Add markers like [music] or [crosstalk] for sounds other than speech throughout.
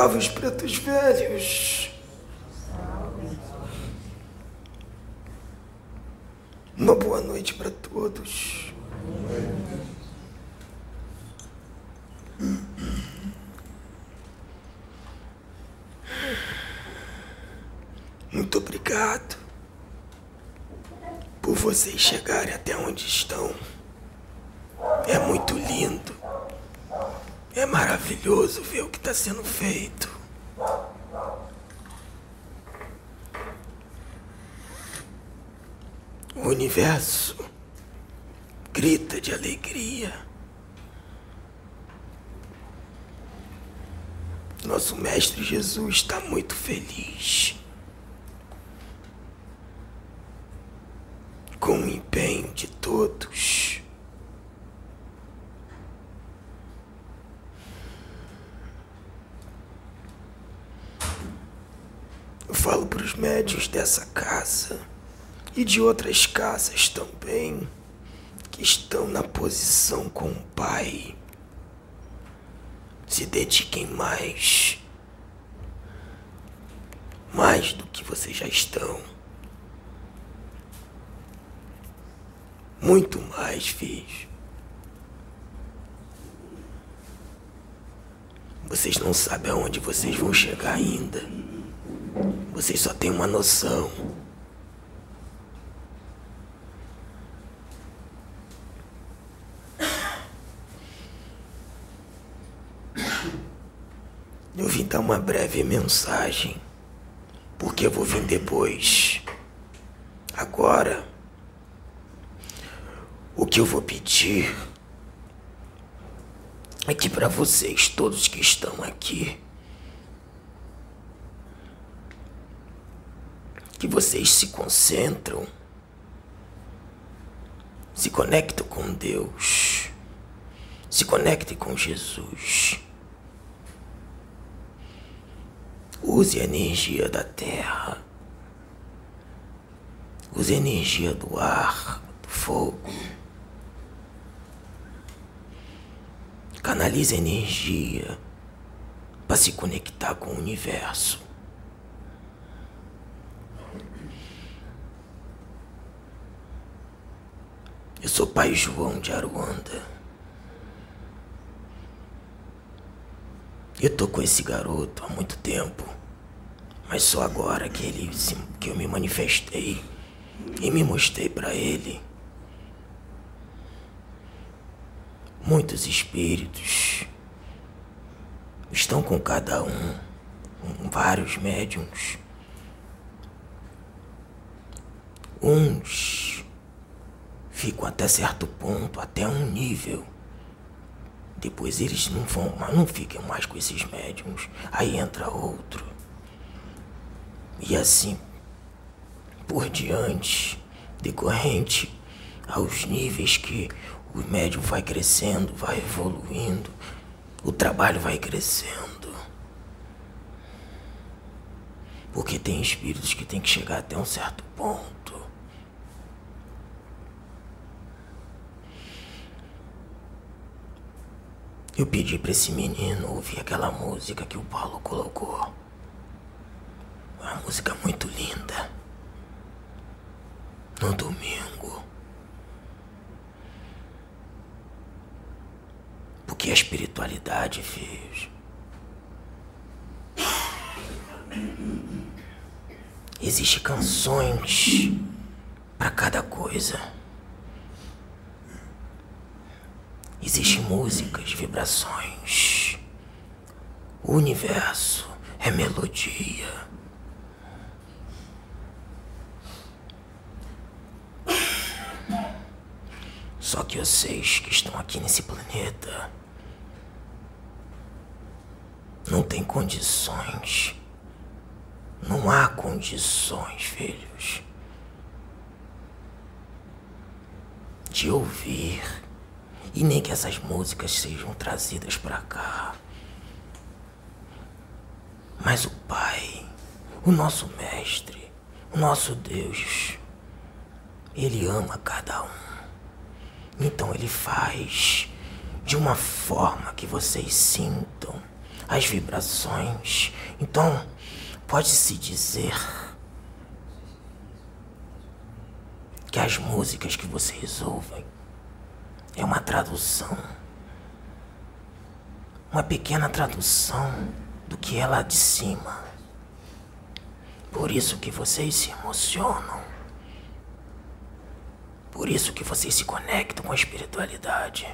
Salve os pretos velhos. Uma boa noite para todos. Muito obrigado por vocês chegarem até onde estão. É muito lindo. É maravilhoso ver o que está sendo feito. O universo grita de alegria. Nosso Mestre Jesus está muito feliz. Com o empenho de todos. Eu falo para os médios dessa casa e de outras casas também que estão na posição com o Pai. Se dediquem mais. Mais do que vocês já estão. Muito mais, filhos. Vocês não sabem aonde vocês vão chegar ainda. Vocês só têm uma noção. Eu vim dar uma breve mensagem, porque eu vou vir depois. Agora, o que eu vou pedir é que para vocês, todos que estão aqui, que vocês se concentram, se conectam com Deus, se conectem com Jesus. Use a energia da terra. Use a energia do ar, do fogo. Canalize a energia para se conectar com o universo. Eu sou pai João de Aruanda. Eu tô com esse garoto há muito tempo. Mas só agora que ele que eu me manifestei e me mostrei para ele. Muitos espíritos estão com cada um, vários médiums. Uns ficam até certo ponto, até um nível. Depois eles não vão, não ficam mais com esses médiums. Aí entra outro. E assim por diante, decorrente aos níveis que o médium vai crescendo, vai evoluindo, o trabalho vai crescendo. Porque tem espíritos que tem que chegar até um certo ponto. Eu pedi para esse menino ouvir aquela música que o Paulo colocou. Uma música muito linda. No domingo. Porque a espiritualidade fez. Existem canções para cada coisa. Existem músicas, vibrações. O universo é melodia. Só que vocês que estão aqui nesse planeta não têm condições. Não há condições, filhos, de ouvir e nem que essas músicas sejam trazidas para cá. Mas o Pai, o nosso Mestre, o nosso Deus, Ele ama cada um. Então Ele faz de uma forma que vocês sintam as vibrações. Então, pode-se dizer que as músicas que vocês ouvem é uma tradução, uma pequena tradução do que é lá de cima. Por isso que vocês se emocionam. Por isso que vocês se conectam com a espiritualidade.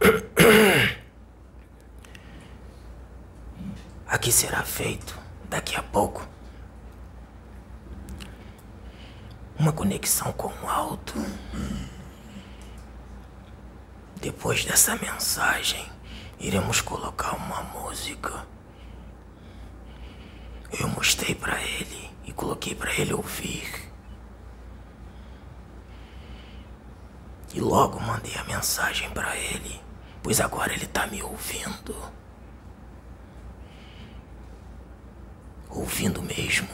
[clears throat] Aqui será feito, daqui a pouco, uma conexão com o alto. Depois dessa mensagem, iremos colocar uma música. Eu mostrei para ele e coloquei para ele ouvir. E logo mandei a mensagem para ele, pois agora ele tá me ouvindo. Ouvindo mesmo.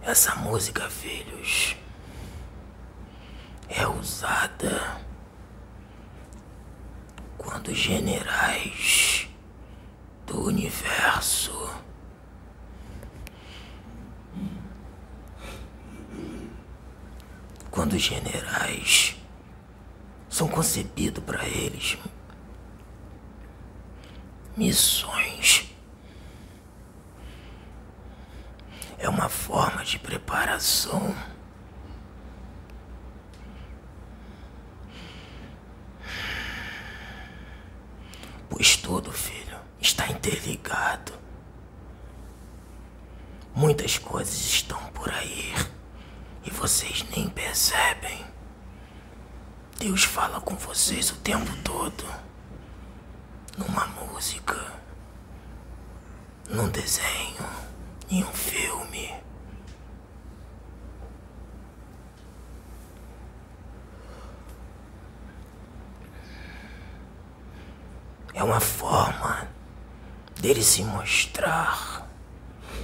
Essa música, filhos, é usada quando generais do universo quando generais são concebidos para eles missões. É uma forma de preparação. Pois tudo, filho, está interligado. Muitas coisas estão por aí e vocês nem percebem. Deus fala com vocês o tempo todo. Numa música, num desenho, em um filme. É uma forma dele se mostrar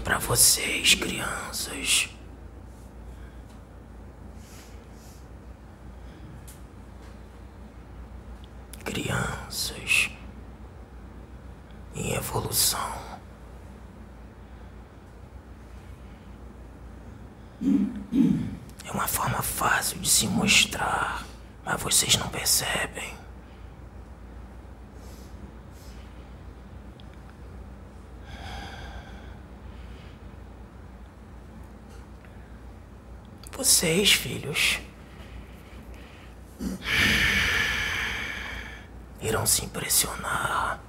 para vocês, crianças. Evolução. É uma forma fácil de se mostrar, mas vocês não percebem. Vocês, filhos, irão se impressionar.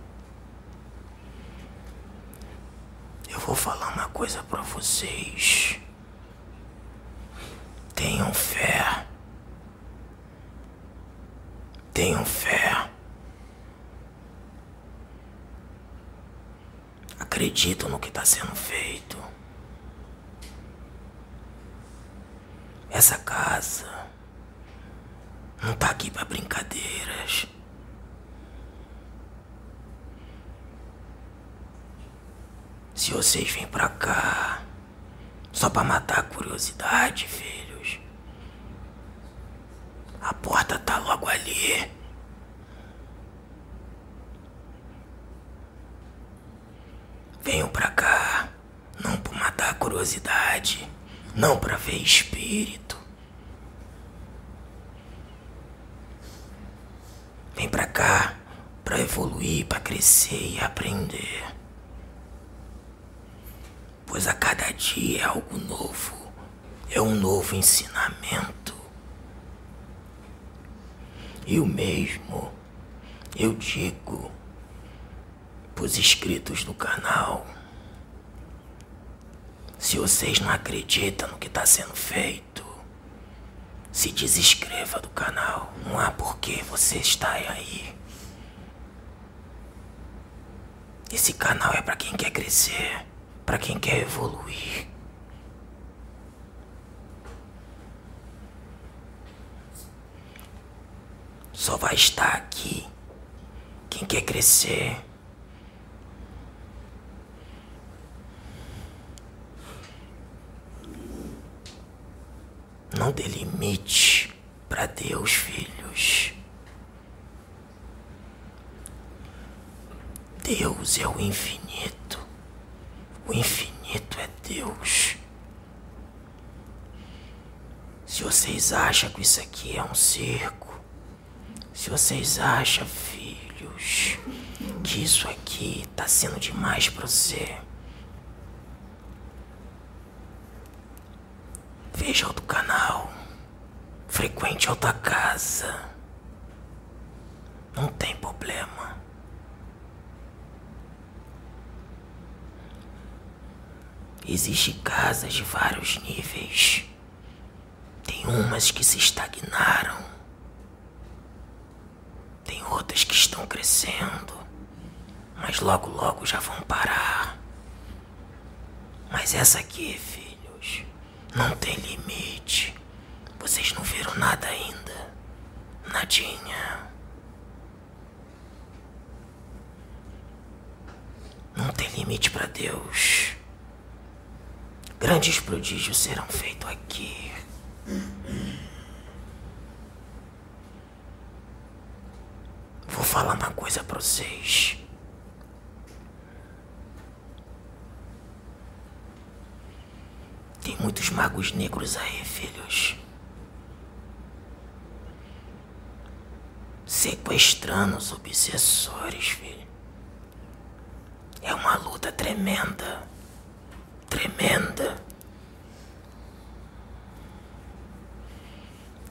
Vou falar uma coisa para vocês. Tenham fé. Tenham fé. Acreditam no que está sendo feito. Essa casa não tá aqui para brincadeiras. Se vocês vêm pra cá só pra matar a curiosidade, filhos, a porta tá logo ali. Venham pra cá, não pra matar a curiosidade, não pra ver espírito. Vem pra cá pra evoluir, pra crescer e aprender pois a cada dia é algo novo, é um novo ensinamento. E o mesmo eu digo pros inscritos do canal. Se vocês não acreditam no que está sendo feito, se desinscreva do canal. Não há por que você estar aí. Esse canal é para quem quer crescer para quem quer evoluir. Só vai estar aqui quem quer crescer. Não dê limite para Deus, filhos. Deus é o infinito. Infinito é Deus. Se vocês acham que isso aqui é um circo, se vocês acham, filhos, que isso aqui tá sendo demais para você, veja outro canal, frequente outra casa. Não tem problema. Existem casas de vários níveis. Tem umas que se estagnaram. Tem outras que estão crescendo. Mas logo logo já vão parar. Mas essa aqui, filhos, não tem limite. Vocês não viram nada ainda. Nadinha. Não tem limite para Deus. Grandes prodígios serão feitos aqui. Vou falar uma coisa para vocês. Tem muitos magos negros aí, filhos. Sequestrando os obsessores, filho. É uma luta tremenda.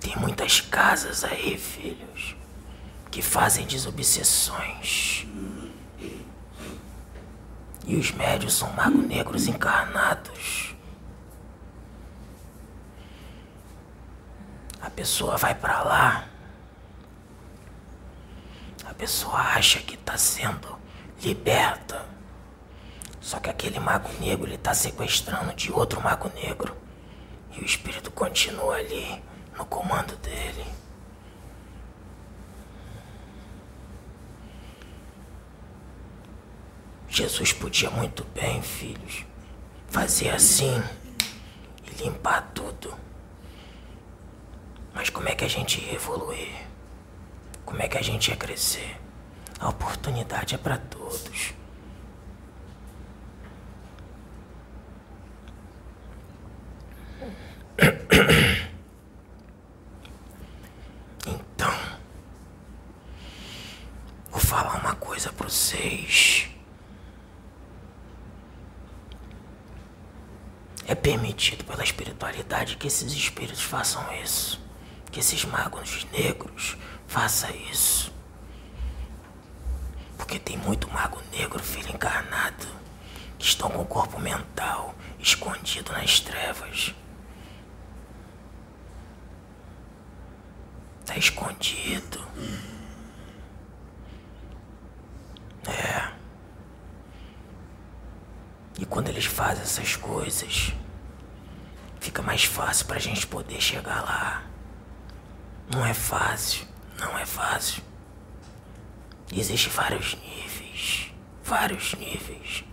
Tem muitas casas aí, filhos, que fazem desobsessões. E os médios são magos negros encarnados. A pessoa vai para lá. A pessoa acha que tá sendo liberta. Só que aquele mago negro ele tá sequestrando de outro mago negro. E o espírito continua ali, no comando dele. Jesus podia muito bem, filhos, fazer assim e limpar tudo. Mas como é que a gente ia evoluir? Como é que a gente ia crescer? A oportunidade é para todos. [coughs] Então, vou falar uma coisa para vocês. É permitido pela espiritualidade que esses espíritos façam isso. Que esses magos negros façam isso. Porque tem muito mago negro, filho encarnado, que estão com o corpo mental escondido nas trevas. Tá escondido. É. E quando eles fazem essas coisas, fica mais fácil pra gente poder chegar lá. Não é fácil, não é fácil. Existem vários níveis, vários níveis.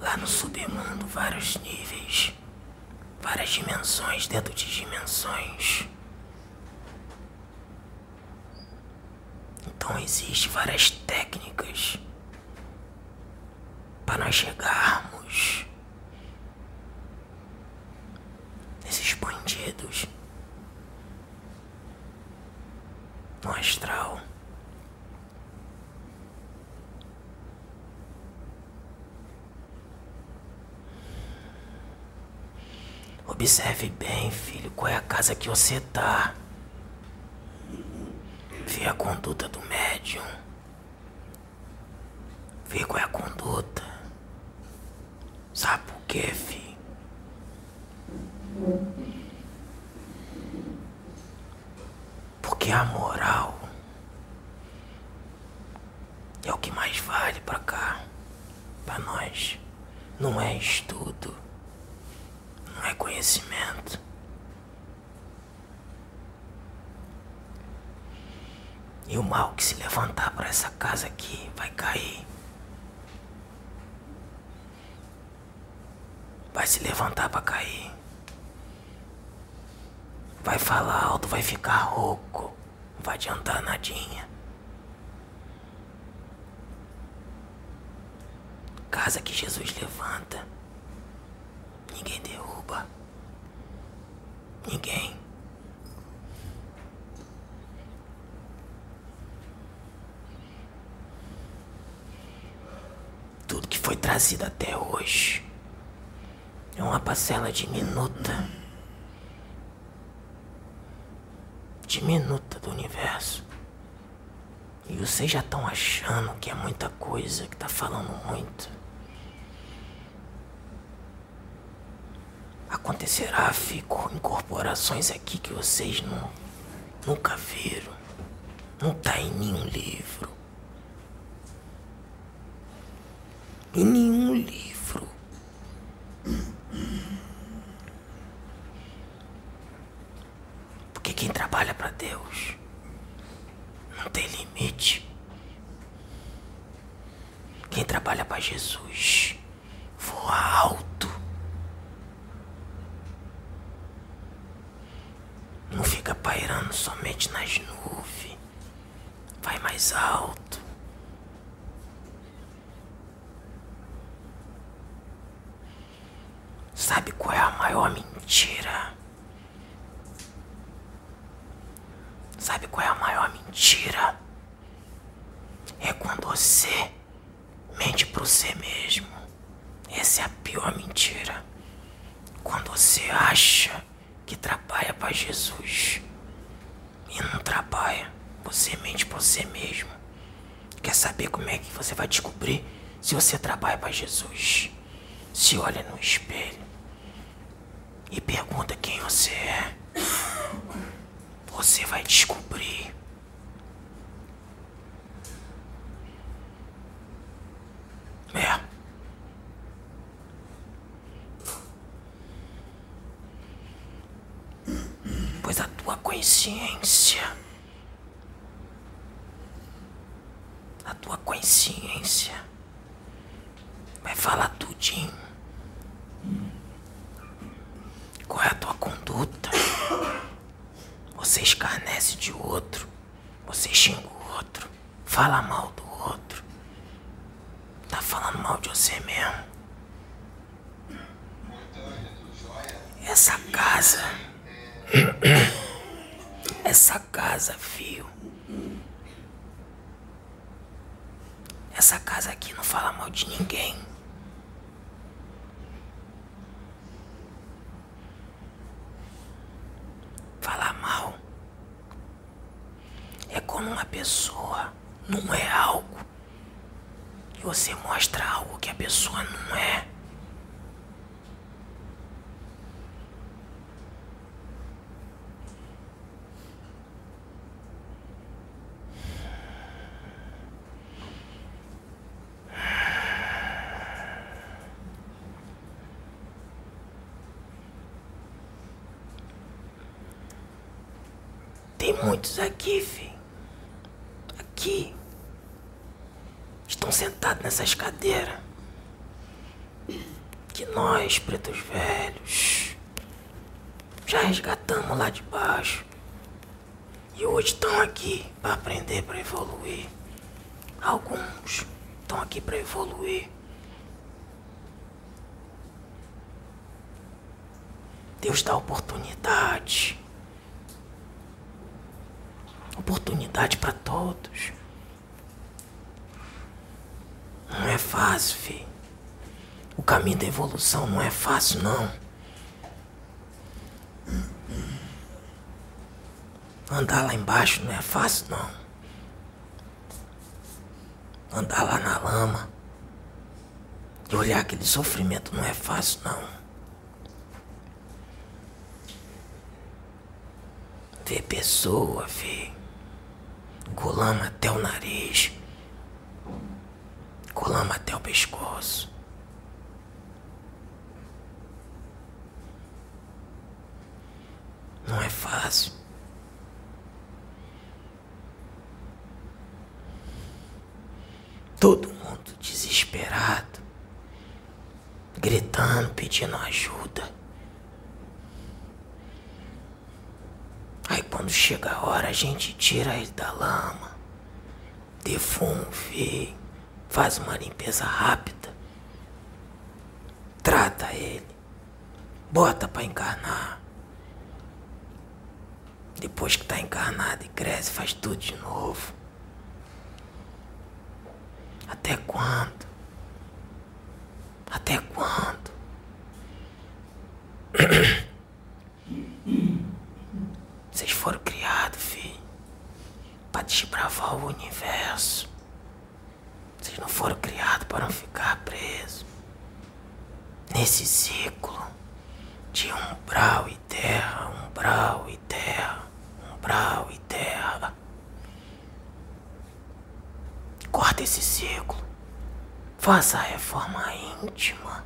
Lá no submundo, vários níveis, várias dimensões dentro de dimensões. Então existem várias técnicas para nós chegarmos nesses bandidos no astral. Observe bem, filho, qual é a casa que você tá. Vê a conduta do médium. Vê qual é a conduta. Sabe por quê, filho? Porque a moral é o que mais vale pra cá, pra nós. Não é estudo, não é conhecimento. E o mal que se levantar para essa casa aqui vai cair. Vai se levantar para cair. Vai falar alto, vai ficar rouco. Não vai adiantar nadinha. Casa que Jesus levanta, ninguém derruba. Ninguém. Tudo que foi trazido até hoje é uma parcela diminuta diminuta do universo. E vocês já estão achando que é muita coisa, que tá falando muito. Acontecerá, fico incorporações aqui que vocês não, nunca viram. Não tá em nenhum livro. Em nenhum livro. Porque quem trabalha para Deus não tem limite. Quem trabalha para Jesus voa alto. Não fica pairando somente nas nuvens. Vai mais alto. Sabe qual é a maior mentira? Sabe qual é a maior mentira? É quando você mente para você mesmo. Essa é a pior mentira. Quando você acha que trabalha para Jesus e não trabalha, você mente para você mesmo. Quer saber como é que você vai descobrir se você trabalha para Jesus? Se olha no espelho e pergunta quem você é. Você vai descobrir. É. Pois a tua consciência. A tua consciência vai falar tudinho. Qual é a tua conduta? Você escarnece de outro. Você xinga o outro. Fala mal do outro. Tá falando mal de você mesmo. Essa casa. Essa casa, fio. Essa casa aqui não fala mal de ninguém. Falar mal é quando uma pessoa não é algo e você mostra algo que a pessoa não é. Muitos aqui, filho. Aqui. Estão sentados nessas cadeiras. Que nós, pretos velhos, já resgatamos lá de baixo. E hoje estão aqui para aprender, para evoluir. Alguns estão aqui para evoluir. Deus dá oportunidade para todos. Não é fácil, filho. O caminho da evolução não é fácil, não. Andar lá embaixo não é fácil, não. Andar lá na lama e olhar aquele sofrimento não é fácil, não. Ver pessoa, ver colama até o nariz, colama até o pescoço. Não é fácil. Todo mundo desesperado, gritando, pedindo ajuda. Quando chega a hora a gente tira ele da lama. Defuma. Faz uma limpeza rápida. Trata ele. Bota pra encarnar. Depois que tá encarnado e cresce, faz tudo de novo. Até quando? Até quando? [clears throat] Vocês foram criados, filho, para desbravar o universo. Vocês não foram criados para não ficar presos nesse ciclo de umbral e terra, umbral e terra, umbral e terra. Corta esse ciclo. Faça a reforma íntima.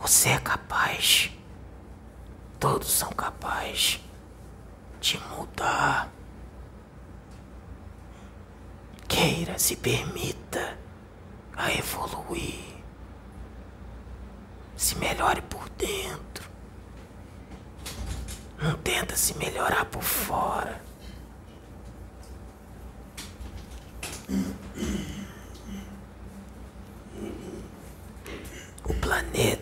Você é capaz. Todos são capazes de mudar. Queira, se permita a evoluir. Se melhore por dentro. Não tenta se melhorar por fora. O planeta.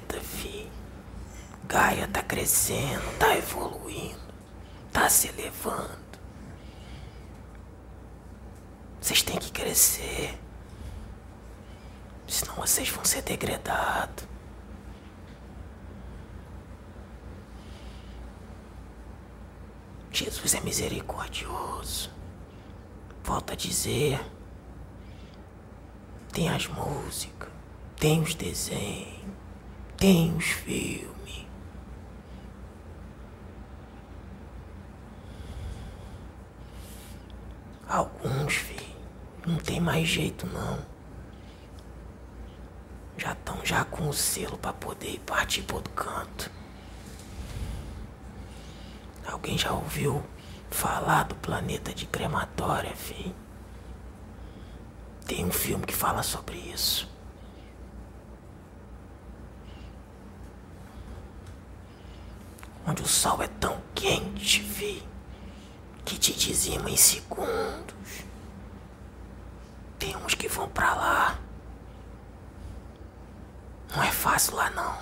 Gaia tá crescendo, tá evoluindo, tá se elevando. Vocês têm que crescer. Senão vocês vão ser degradados. Jesus é misericordioso. Volto a dizer. Tem as músicas, tem os desenhos, tem os filmes. Alguns, filho, não tem mais jeito não. Já estão já com o selo para poder partir pro outro canto. Alguém já ouviu falar do planeta de crematória, filho? Tem um filme que fala sobre isso. Onde o sol é tão quente, filho, que te dizima em segundos. Tem uns que vão pra lá. Não é fácil lá não.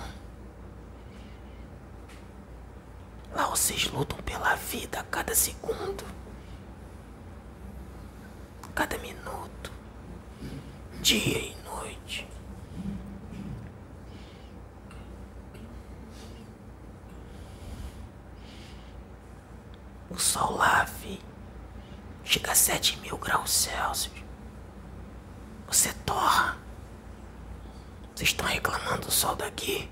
Lá vocês lutam pela vida a cada segundo, cada minuto, dia e noite. O sol lá, fi, chega a sete mil graus Celsius. Você torra. Vocês estão reclamando do sol daqui?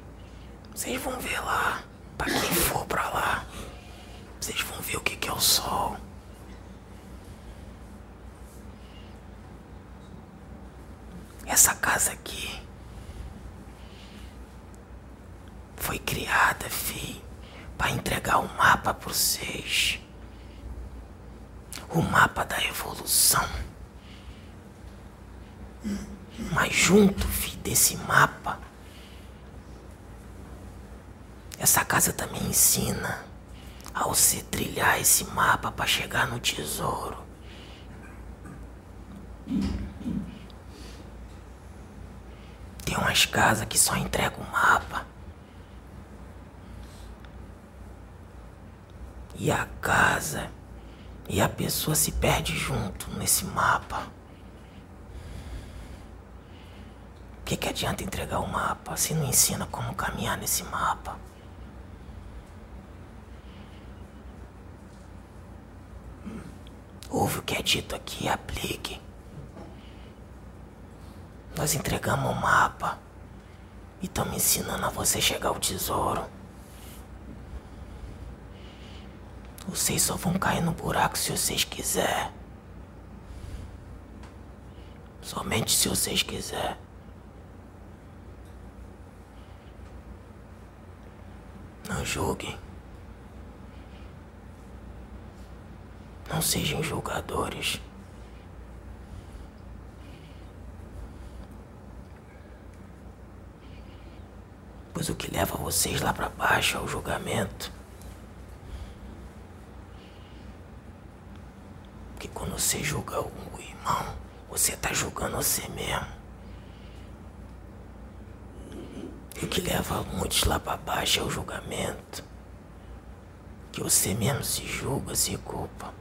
Vocês vão ver lá. Pra quem for pra lá, vocês vão ver o que, que é o sol. Essa casa aqui foi criada, fi, para entregar o um mapa para vocês. O mapa da evolução. Mas junto, fi, desse mapa essa casa também ensina a você trilhar esse mapa para chegar no tesouro. Tem umas casas que só entregam o mapa. E a casa e a pessoa se perde junto nesse mapa. O que, que adianta entregar o mapa se não ensina como caminhar nesse mapa? Ouve o que é dito aqui e aplique. Nós entregamos o mapa e estamos ensinando a você chegar ao tesouro. Vocês só vão cair no buraco se vocês quiserem. Somente se vocês quiserem. Não julguem. Não sejam julgadores. Pois o que leva vocês lá para baixo é o julgamento. Porque quando você julga o irmão, você está julgando você mesmo. E o que leva muitos lá para baixo é o julgamento. Que você mesmo se julga, se culpa.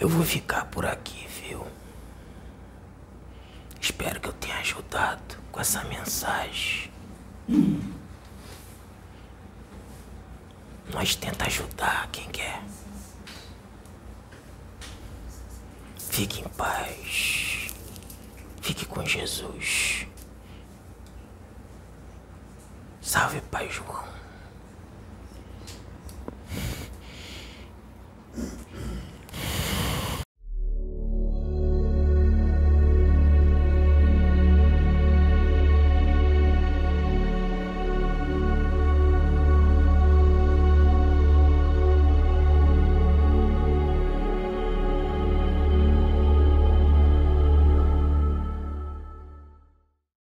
Eu vou ficar por aqui, viu? Espero que eu tenha ajudado com essa mensagem. Nós tenta ajudar quem quer. Fique em paz. Fique com Jesus. Salve Pai João.